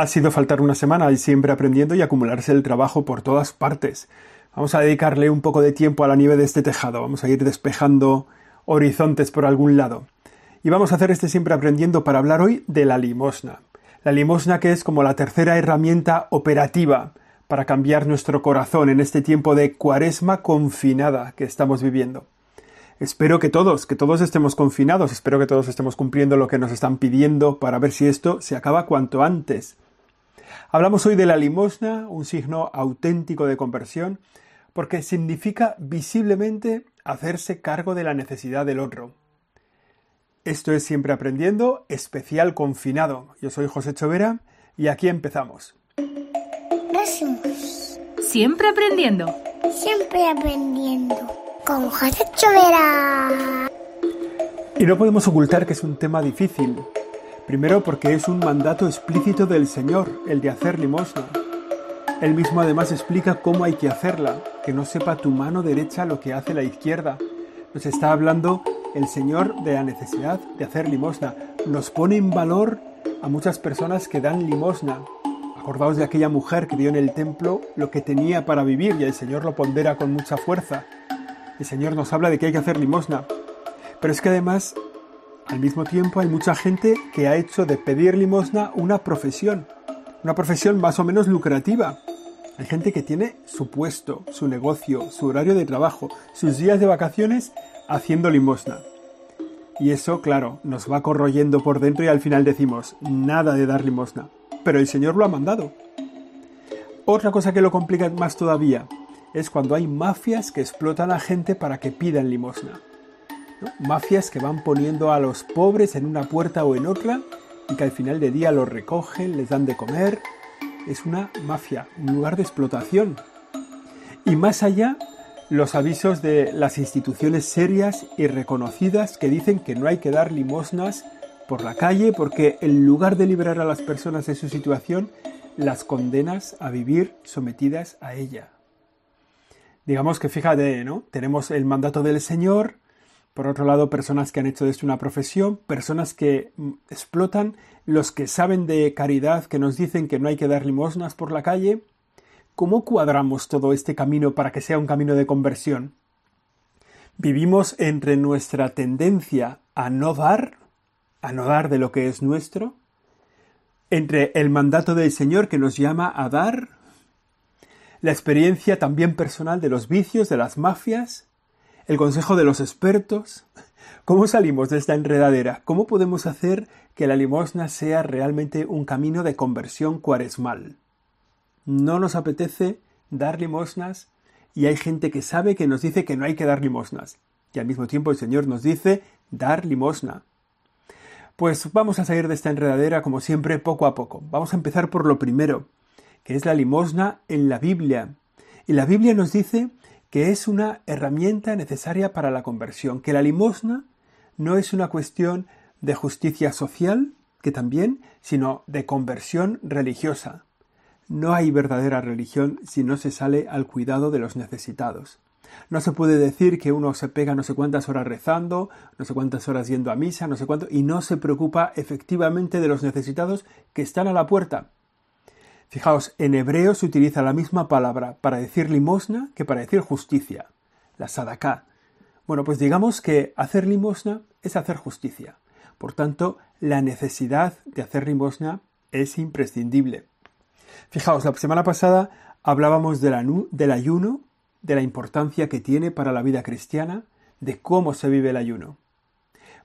Ha sido faltar una semana y siempre aprendiendo y acumularse el trabajo por todas partes. Vamos a dedicarle un poco de tiempo a la nieve de este tejado. Vamos a ir despejando horizontes por algún lado. Y vamos a hacer este siempre aprendiendo para hablar hoy de la limosna. La limosna que es como la tercera herramienta operativa para cambiar nuestro corazón en este tiempo de cuaresma confinada que estamos viviendo. Espero que todos, que todos estemos confinados, espero que todos estemos cumpliendo lo que nos están pidiendo para ver si esto se acaba cuanto antes. Hablamos hoy de la limosna, un signo auténtico de conversión, porque significa visiblemente hacerse cargo de la necesidad del otro. Esto es Siempre Aprendiendo, especial confinado. Yo soy José Chovera y aquí empezamos. Siempre aprendiendo. Siempre aprendiendo con José Chovera. Y no podemos ocultar que es un tema difícil. Primero porque es un mandato explícito del Señor, el de hacer limosna. Él mismo además explica cómo hay que hacerla, que no sepa tu mano derecha lo que hace la izquierda. Nos está hablando el Señor de la necesidad de hacer limosna. Nos pone en valor a muchas personas que dan limosna. Acordaos de aquella mujer que dio en el templo lo que tenía para vivir y el Señor lo pondera con mucha fuerza. El Señor nos habla de que hay que hacer limosna. Pero es que además, al mismo tiempo, hay mucha gente que ha hecho de pedir limosna una profesión. Una profesión más o menos lucrativa. Hay gente que tiene su puesto, su negocio, su horario de trabajo, sus días de vacaciones haciendo limosna. Y eso, claro, nos va corroyendo por dentro y al final decimos, nada de dar limosna. Pero el Señor lo ha mandado. Otra cosa que lo complica más todavía es cuando hay mafias que explotan a gente para que pidan limosna. Mafias que van poniendo a los pobres en una puerta o en otra y que al final de día los recogen, les dan de comer. Es una mafia, un lugar de explotación. Y más allá, los avisos de las instituciones serias y reconocidas que dicen que no hay que dar limosnas por la calle porque en lugar de liberar a las personas de su situación, las condenas a vivir sometidas a ella digamos que fíjate, ¿no? Tenemos el mandato del Señor, por otro lado, personas que han hecho de esto una profesión, personas que mm, explotan, los que saben de caridad, que nos dicen que no hay que dar limosnas por la calle. ¿Cómo cuadramos todo este camino para que sea un camino de conversión? ¿Vivimos entre nuestra tendencia a no dar, a no dar de lo que es nuestro? ¿Entre el mandato del Señor que nos llama a dar la experiencia también personal de los vicios, de las mafias, el consejo de los expertos. ¿Cómo salimos de esta enredadera? ¿Cómo podemos hacer que la limosna sea realmente un camino de conversión cuaresmal? No nos apetece dar limosnas y hay gente que sabe que nos dice que no hay que dar limosnas. Y al mismo tiempo el Señor nos dice dar limosna. Pues vamos a salir de esta enredadera como siempre poco a poco. Vamos a empezar por lo primero que es la limosna en la Biblia. Y la Biblia nos dice que es una herramienta necesaria para la conversión, que la limosna no es una cuestión de justicia social, que también, sino de conversión religiosa. No hay verdadera religión si no se sale al cuidado de los necesitados. No se puede decir que uno se pega no sé cuántas horas rezando, no sé cuántas horas yendo a misa, no sé cuánto, y no se preocupa efectivamente de los necesitados que están a la puerta. Fijaos, en hebreo se utiliza la misma palabra para decir limosna que para decir justicia, la sadaká. Bueno, pues digamos que hacer limosna es hacer justicia. Por tanto, la necesidad de hacer limosna es imprescindible. Fijaos, la semana pasada hablábamos del, ayuno, de la importancia que tiene para la vida cristiana, de cómo se vive el ayuno.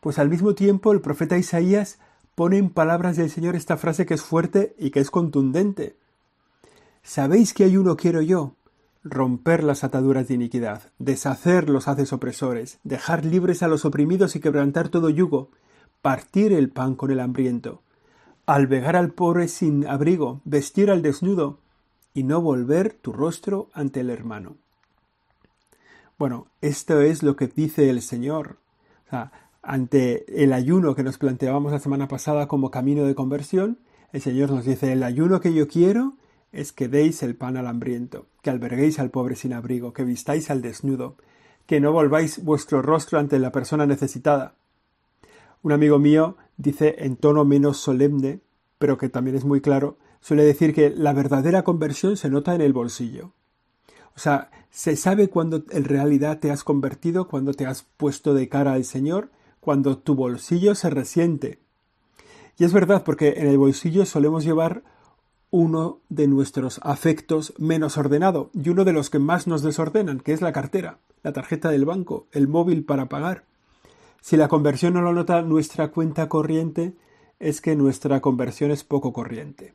Pues al mismo tiempo el profeta Isaías pone en palabras del Señor esta frase que es fuerte y que es contundente. ¿Sabéis que ayuno quiero yo? Romper las ataduras de iniquidad, deshacer los haces opresores, dejar libres a los oprimidos y quebrantar todo yugo, partir el pan con el hambriento, alvegar al pobre sin abrigo, vestir al desnudo, y no volver tu rostro ante el hermano. Bueno, esto es lo que dice el Señor. O sea, ante el ayuno que nos planteábamos la semana pasada como camino de conversión, el Señor nos dice, el ayuno que yo quiero es que deis el pan al hambriento, que alberguéis al pobre sin abrigo, que vistáis al desnudo, que no volváis vuestro rostro ante la persona necesitada. Un amigo mío dice en tono menos solemne, pero que también es muy claro, suele decir que la verdadera conversión se nota en el bolsillo. O sea, se sabe cuando en realidad te has convertido, cuando te has puesto de cara al Señor, cuando tu bolsillo se resiente. Y es verdad, porque en el bolsillo solemos llevar uno de nuestros afectos menos ordenado y uno de los que más nos desordenan, que es la cartera, la tarjeta del banco, el móvil para pagar. Si la conversión no lo nota nuestra cuenta corriente, es que nuestra conversión es poco corriente.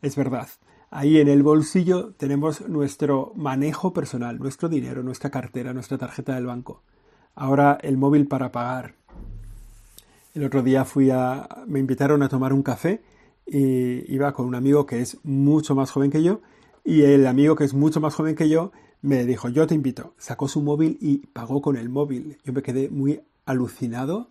Es verdad. Ahí en el bolsillo tenemos nuestro manejo personal, nuestro dinero, nuestra cartera, nuestra tarjeta del banco. Ahora el móvil para pagar. El otro día fui a. me invitaron a tomar un café y iba con un amigo que es mucho más joven que yo. Y el amigo que es mucho más joven que yo me dijo, yo te invito. Sacó su móvil y pagó con el móvil. Yo me quedé muy alucinado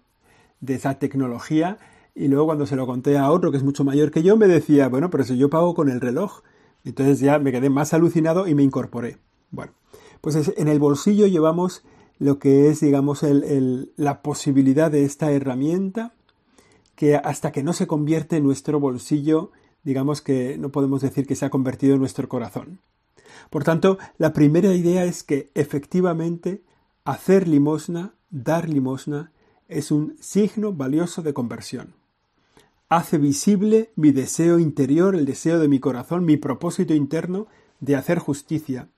de esa tecnología y luego cuando se lo conté a otro que es mucho mayor que yo, me decía, bueno, pero si yo pago con el reloj. Entonces ya me quedé más alucinado y me incorporé. Bueno, pues en el bolsillo llevamos lo que es, digamos, la posibilidad de esta herramienta que hasta que no se convierte en nuestro bolsillo, digamos que no podemos decir que se ha convertido en nuestro corazón. Por tanto, la primera idea es que efectivamente hacer limosna, dar limosna, es un signo valioso de conversión hace visible mi deseo interior, el deseo de mi corazón, mi propósito interno de hacer justicia,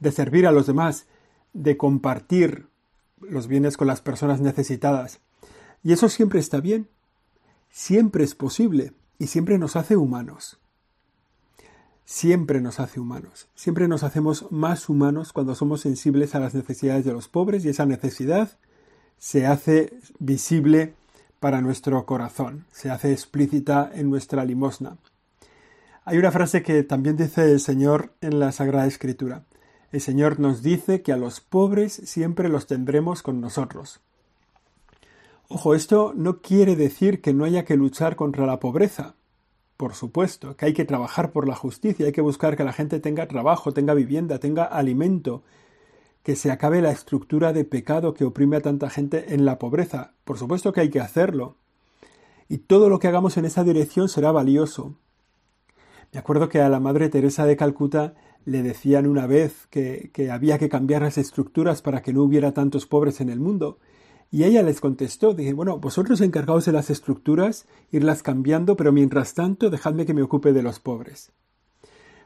de servir a los demás, de compartir los bienes con las personas necesitadas. Y eso siempre está bien, siempre es posible y siempre nos hace humanos. Siempre nos hace humanos. Siempre nos hacemos más humanos cuando somos sensibles a las necesidades de los pobres y esa necesidad se hace visible para nuestro corazón, se hace explícita en nuestra limosna. Hay una frase que también dice el Señor en la Sagrada Escritura. El Señor nos dice que a los pobres siempre los tendremos con nosotros. Ojo, esto no quiere decir que no haya que luchar contra la pobreza. Por supuesto, que hay que trabajar por la justicia, hay que buscar que la gente tenga trabajo, tenga vivienda, tenga alimento, que se acabe la estructura de pecado que oprime a tanta gente en la pobreza. Por supuesto que hay que hacerlo. Y todo lo que hagamos en esa dirección será valioso. Me acuerdo que a la Madre Teresa de Calcuta le decían una vez que, que había que cambiar las estructuras para que no hubiera tantos pobres en el mundo. Y ella les contestó, dije, bueno, vosotros encargaos de las estructuras, irlas cambiando, pero mientras tanto dejadme que me ocupe de los pobres.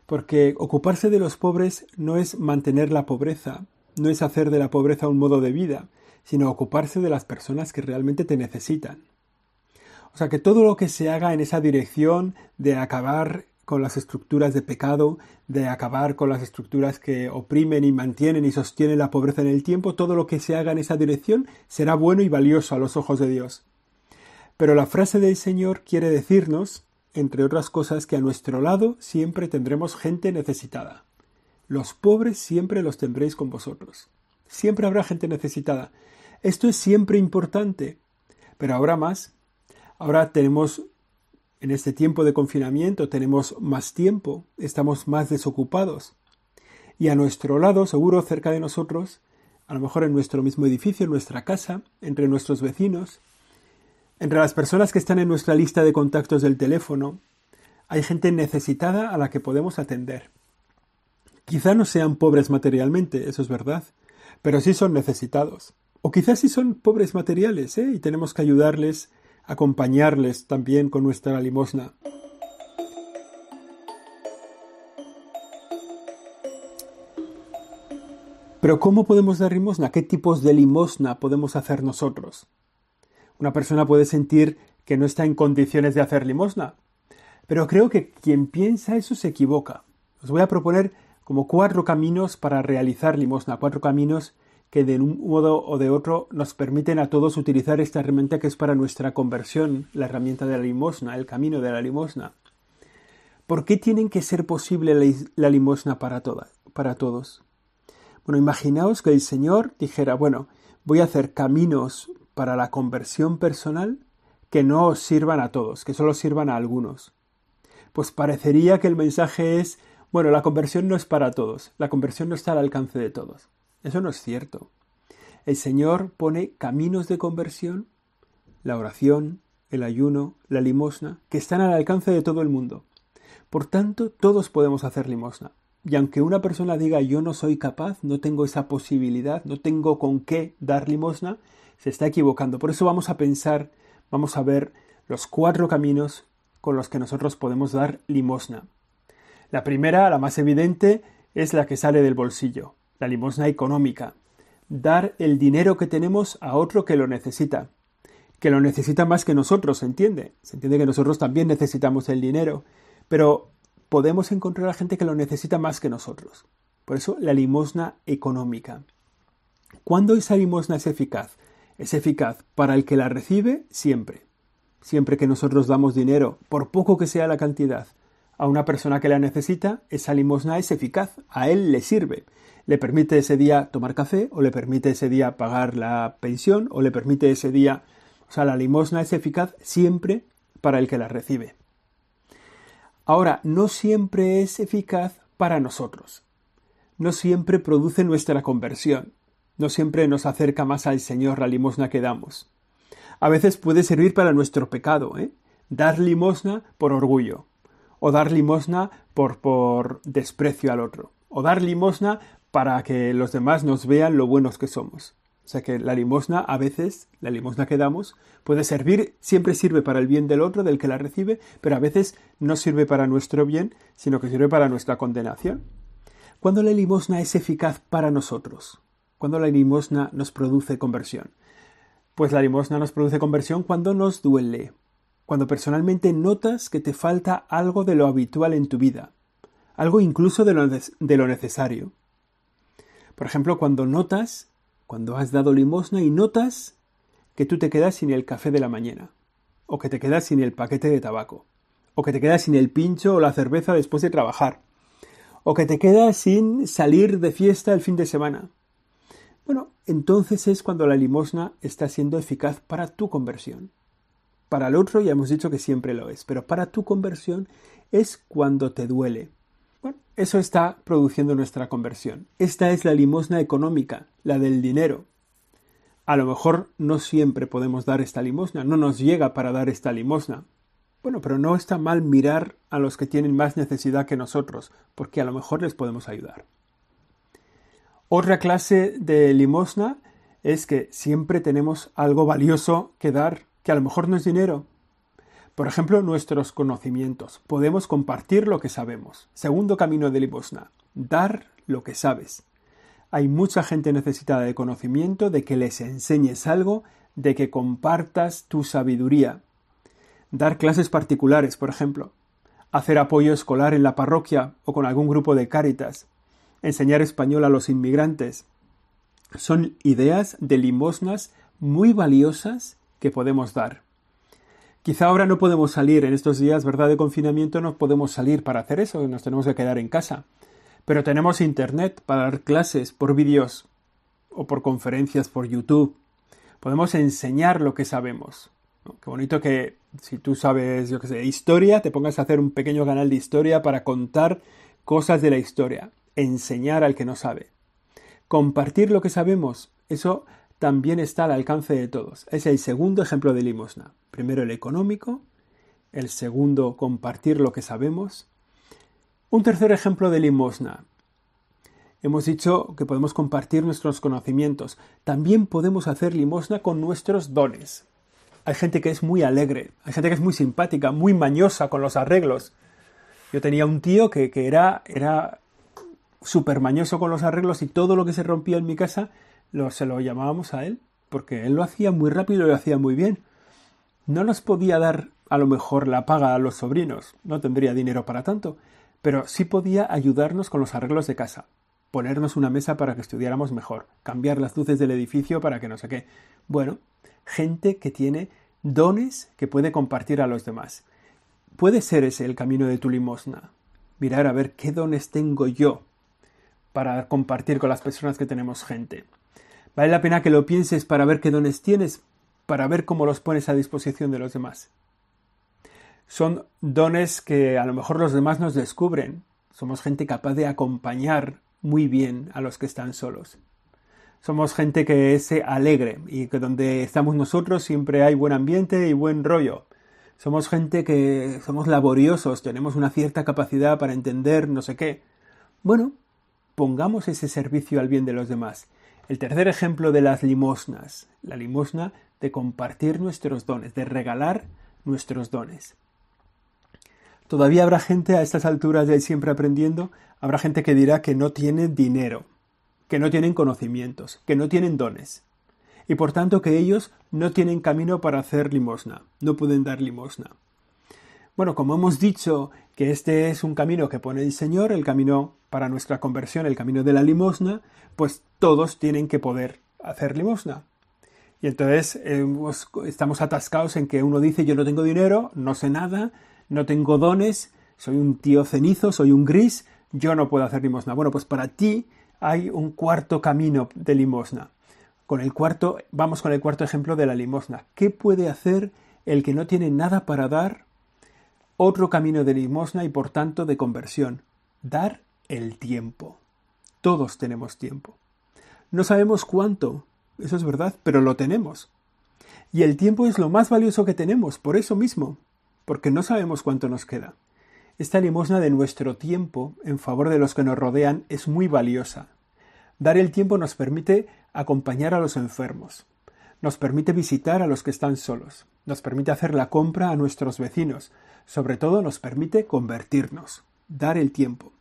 Porque ocuparse de los pobres no es mantener la pobreza, no es hacer de la pobreza un modo de vida, sino ocuparse de las personas que realmente te necesitan. O sea que todo lo que se haga en esa dirección de acabar con las estructuras de pecado, de acabar con las estructuras que oprimen y mantienen y sostienen la pobreza en el tiempo, todo lo que se haga en esa dirección será bueno y valioso a los ojos de Dios. Pero la frase del Señor quiere decirnos, entre otras cosas, que a nuestro lado siempre tendremos gente necesitada. Los pobres siempre los tendréis con vosotros. Siempre habrá gente necesitada. Esto es siempre importante. Pero ahora más. Ahora tenemos, en este tiempo de confinamiento, tenemos más tiempo, estamos más desocupados. Y a nuestro lado, seguro cerca de nosotros, a lo mejor en nuestro mismo edificio, en nuestra casa, entre nuestros vecinos, entre las personas que están en nuestra lista de contactos del teléfono, hay gente necesitada a la que podemos atender. Quizá no sean pobres materialmente, eso es verdad, pero sí son necesitados. O quizás sí son pobres materiales, ¿eh? y tenemos que ayudarles, acompañarles también con nuestra limosna. Pero ¿cómo podemos dar limosna? ¿Qué tipos de limosna podemos hacer nosotros? Una persona puede sentir que no está en condiciones de hacer limosna, pero creo que quien piensa eso se equivoca. Os voy a proponer como cuatro caminos para realizar limosna, cuatro caminos que de un modo o de otro nos permiten a todos utilizar esta herramienta que es para nuestra conversión, la herramienta de la limosna, el camino de la limosna. ¿Por qué tienen que ser posible la, limosna para, para todos? Bueno, imaginaos que el Señor dijera, bueno, voy a hacer caminos para la conversión personal que no os sirvan a todos, que solo sirvan a algunos. Pues parecería que el mensaje es bueno, la conversión no es para todos, la conversión no está al alcance de todos. Eso no es cierto. El Señor pone caminos de conversión, la oración, el ayuno, la limosna, que están al alcance de todo el mundo. Por tanto, todos podemos hacer limosna. Y aunque una persona diga yo no soy capaz, no tengo esa posibilidad, no tengo con qué dar limosna, se está equivocando. Por eso vamos a pensar, vamos a ver los cuatro caminos con los que nosotros podemos dar limosna. La primera, la más evidente, es la que sale del bolsillo, la limosna económica. Dar el dinero que tenemos a otro que lo necesita, que lo necesita más que nosotros, ¿se entiende? Se entiende que nosotros también necesitamos el dinero, pero podemos encontrar a gente que lo necesita más que nosotros. Por eso la limosna económica. ¿Cuándo esa limosna es eficaz? Es eficaz para el que la recibe siempre. Siempre que nosotros damos dinero, por poco que sea la cantidad, a una persona que la necesita, esa limosna es eficaz, a él le sirve. Le permite ese día tomar café, o le permite ese día pagar la pensión, o le permite ese día... O sea, la limosna es eficaz siempre para el que la recibe. Ahora, no siempre es eficaz para nosotros. No siempre produce nuestra conversión. No siempre nos acerca más al Señor la limosna que damos. A veces puede servir para nuestro pecado, ¿eh? Dar limosna por orgullo, o dar limosna por, por desprecio al otro, o dar limosna para que los demás nos vean lo buenos que somos. O sea que la limosna, a veces, la limosna que damos, puede servir, siempre sirve para el bien del otro, del que la recibe, pero a veces no sirve para nuestro bien, sino que sirve para nuestra condenación. ¿Cuándo la limosna es eficaz para nosotros? ¿Cuándo la limosna nos produce conversión? Pues la limosna nos produce conversión cuando nos duele, cuando personalmente notas que te falta algo de lo habitual en tu vida, algo incluso de lo, de lo necesario. Por ejemplo, cuando notas cuando has dado limosna y notas que tú te quedas sin el café de la mañana, o que te quedas sin el paquete de tabaco, o que te quedas sin el pincho o la cerveza después de trabajar, o que te quedas sin salir de fiesta el fin de semana. Bueno, entonces es cuando la limosna está siendo eficaz para tu conversión. Para el otro ya hemos dicho que siempre lo es, pero para tu conversión es cuando te duele, eso está produciendo nuestra conversión. Esta es la limosna económica, la del dinero. A lo mejor no siempre podemos dar esta limosna, no nos llega para dar esta limosna. Bueno, pero no está mal mirar a los que tienen más necesidad que nosotros, porque a lo mejor les podemos ayudar. Otra clase de limosna es que siempre tenemos algo valioso que dar, que a lo mejor no es dinero, por ejemplo, nuestros conocimientos. Podemos compartir lo que sabemos. Segundo camino de limosna. Dar lo que sabes. Hay mucha gente necesitada de conocimiento, de que les enseñes algo, de que compartas tu sabiduría. Dar clases particulares, por ejemplo. Hacer apoyo escolar en la parroquia o con algún grupo de cáritas. Enseñar español a los inmigrantes. Son ideas de limosnas muy valiosas que podemos dar. Quizá ahora no podemos salir en estos días, ¿verdad? De confinamiento no podemos salir para hacer eso, nos tenemos que quedar en casa. Pero tenemos internet para dar clases por vídeos o por conferencias por YouTube. Podemos enseñar lo que sabemos. Qué bonito que si tú sabes, yo qué sé, historia, te pongas a hacer un pequeño canal de historia para contar cosas de la historia, enseñar al que no sabe. Compartir lo que sabemos, eso también está al alcance de todos. Es el segundo ejemplo de limosna. Primero el económico, el segundo compartir lo que sabemos. Un tercer ejemplo de limosna. Hemos dicho que podemos compartir nuestros conocimientos. También podemos hacer limosna con nuestros dones. Hay gente que es muy alegre, hay gente que es muy simpática, muy mañosa con los arreglos. Yo tenía un tío que, era, era súper mañoso con los arreglos y todo lo que se rompía en mi casa lo, se lo llamábamos a él, porque él lo hacía muy rápido y lo hacía muy bien. No nos podía dar a lo mejor la paga a los sobrinos, no tendría dinero para tanto, pero sí podía ayudarnos con los arreglos de casa, ponernos una mesa para que estudiáramos mejor, cambiar las luces del edificio para que no sé qué. Bueno, gente que tiene dones que puede compartir a los demás. Puede ser ese el camino de tu limosna. Mirar a ver qué dones tengo yo para compartir con las personas que tenemos gente. Vale la pena que lo pienses para ver qué dones tienes, para ver cómo los pones a disposición de los demás. Son dones que a lo mejor los demás nos descubren. Somos gente capaz de acompañar muy bien a los que están solos. Somos gente que es alegre y que donde estamos nosotros siempre hay buen ambiente y buen rollo. somos gente que somos laboriosos, tenemos una cierta capacidad para entender no sé qué. Bueno, pongamos ese servicio al bien de los demás. El tercer ejemplo de las limosnas, la limosna de compartir nuestros dones, de regalar nuestros dones. Todavía habrá gente a estas alturas de siempre aprendiendo, habrá gente que dirá que no tiene dinero, que no tienen conocimientos, que no tienen dones, y por tanto que ellos no tienen camino para hacer limosna, no pueden dar limosna. Bueno, como hemos dicho que este es un camino que pone el Señor, el camino para nuestra conversión, el camino de la limosna, pues todos tienen que poder hacer limosna. Y entonces estamos atascados en que uno dice yo no tengo dinero, no sé nada, no tengo dones, soy un tío cenizo, soy un gris, yo no puedo hacer limosna. Bueno, pues para ti hay un cuarto camino de limosna. Con el cuarto, vamos con el cuarto ejemplo de la limosna. ¿Qué puede hacer el que no tiene nada para dar? Otro camino de limosna y por tanto de conversión. Dar el tiempo. Todos tenemos tiempo. No sabemos cuánto, eso es verdad, pero lo tenemos. Y el tiempo es lo más valioso que tenemos, por eso mismo, porque no sabemos cuánto nos queda. Esta limosna de nuestro tiempo en favor de los que nos rodean es muy valiosa. Dar el tiempo nos permite acompañar a los enfermos, nos permite visitar a los que están solos, nos permite hacer la compra a nuestros vecinos, sobre todo nos permite convertirnos, dar el tiempo.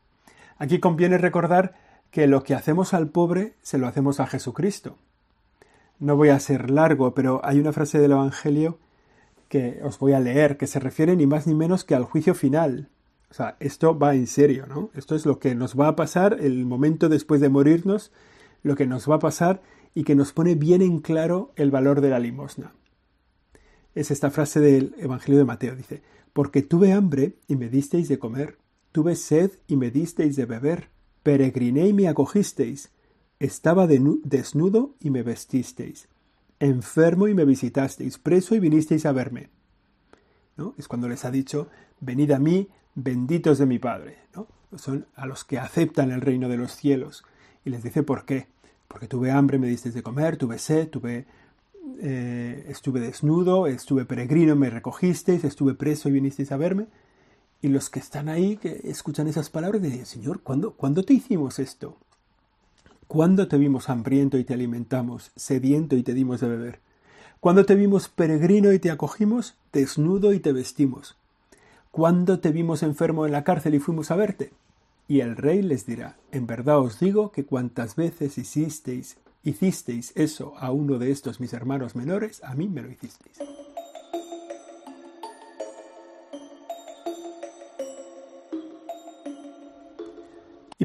Aquí conviene recordar que lo que hacemos al pobre se lo hacemos a Jesucristo. No voy a ser largo, pero hay una frase del Evangelio que os voy a leer, que se refiere ni más ni menos que al juicio final. O sea, esto va en serio, ¿no? Esto es lo que nos va a pasar el momento después de morirnos, lo que nos va a pasar y que nos pone bien en claro el valor de la limosna. Es esta frase del Evangelio de Mateo, dice, porque tuve hambre y me disteis de comer, tuve sed y me disteis de beber, peregriné y me acogisteis, estaba desnudo y me vestisteis, enfermo y me visitasteis, preso y vinisteis a verme. ¿No? Es cuando les ha dicho, venid a mí, benditos de mi Padre, ¿no? Son a los que aceptan el reino de los cielos. Y les dice por qué. Porque tuve hambre, me disteis de comer, tuve sed, tuve, eh, estuve desnudo, estuve peregrino, me recogisteis, estuve preso y vinisteis a verme. Y los que están ahí, que escuchan esas palabras, dicen, Señor, ¿cuándo, ¿cuándo te hicimos esto? ¿Cuándo te vimos hambriento y te alimentamos, sediento y te dimos de beber? ¿Cuándo te vimos peregrino y te acogimos, desnudo y te vestimos? ¿Cuándo te vimos enfermo en la cárcel y fuimos a verte? Y el rey les dirá, en verdad os digo que cuantas veces hicisteis, hicisteis eso a uno de estos mis hermanos menores, a mí me lo hicisteis.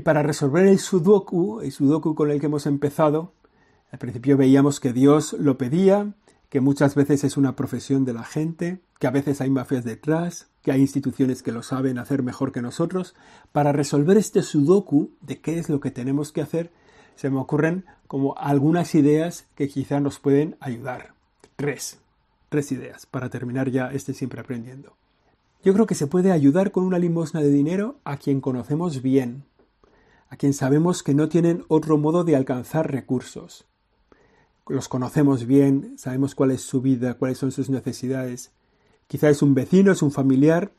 Para resolver el sudoku, el sudoku con el que hemos empezado, al principio veíamos que Dios lo pedía, que muchas veces es una profesión de la gente, que a veces hay mafias detrás, que hay instituciones que lo saben hacer mejor que nosotros. Para resolver este sudoku de qué es lo que tenemos que hacer, se me ocurren como algunas ideas que quizá nos pueden ayudar. Tres, tres ideas para terminar ya este siempre aprendiendo. Yo creo que se puede ayudar con una limosna de dinero a quien conocemos bien, a quien sabemos que no tienen otro modo de alcanzar recursos los conocemos bien, sabemos cuál es su vida, cuáles son sus necesidades. Quizá es un vecino, es un familiar,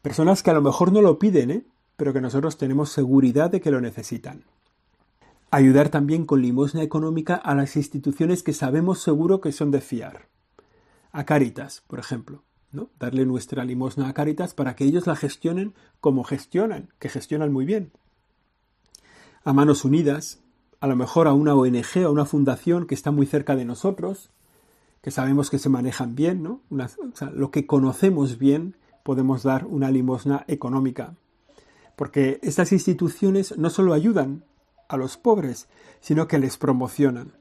personas que a lo mejor no lo piden, ¿eh? pero que nosotros tenemos seguridad de que lo necesitan. Ayudar también con limosna económica a las instituciones que sabemos seguro que son de fiar. A Caritas, por ejemplo. ¿no? Darle nuestra limosna a Caritas para que ellos la gestionen como gestionan, que gestionan muy bien. A Manos Unidas, a lo mejor a una ONG, a una fundación que está muy cerca de nosotros, que sabemos que se manejan bien, ¿no? lo que conocemos bien, podemos dar una limosna económica. Porque estas instituciones no solo ayudan a los pobres, sino que les promocionan,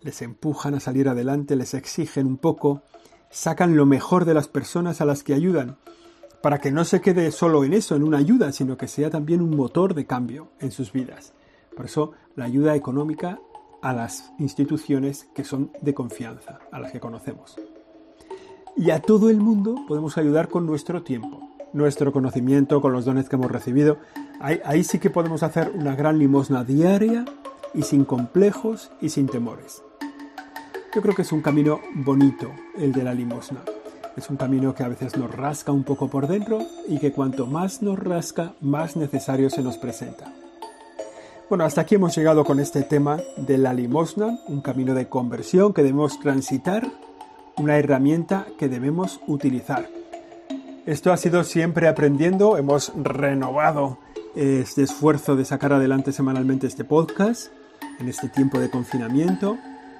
les empujan a salir adelante, les exigen un poco, sacan lo mejor de las personas a las que ayudan, para que no se quede solo en eso, en una ayuda, sino que sea también un motor de cambio en sus vidas. Por eso la ayuda económica a las instituciones que son de confianza, a las que conocemos. Y a todo el mundo podemos ayudar con nuestro tiempo, nuestro conocimiento, con los dones que hemos recibido. Ahí, sí que podemos hacer una gran limosna diaria y sin complejos y sin temores. Yo creo que es un camino bonito el de la limosna. Es un camino que a veces nos rasca un poco por dentro y que cuanto más nos rasca, más necesario se nos presenta. Bueno, hasta aquí hemos llegado con este tema de la limosna, un camino de conversión que debemos transitar, una herramienta que debemos utilizar. Esto ha sido siempre aprendiendo, hemos renovado este esfuerzo de sacar adelante semanalmente este podcast en este tiempo de confinamiento.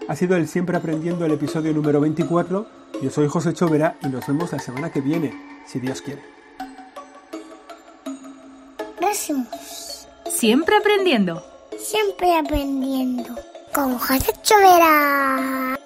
Ha sido el siempre aprendiendo el episodio número 24. Yo soy José Chovera y nos vemos la semana que viene, si Dios quiere. Gracias. Siempre aprendiendo. Siempre aprendiendo. Con José Chovera.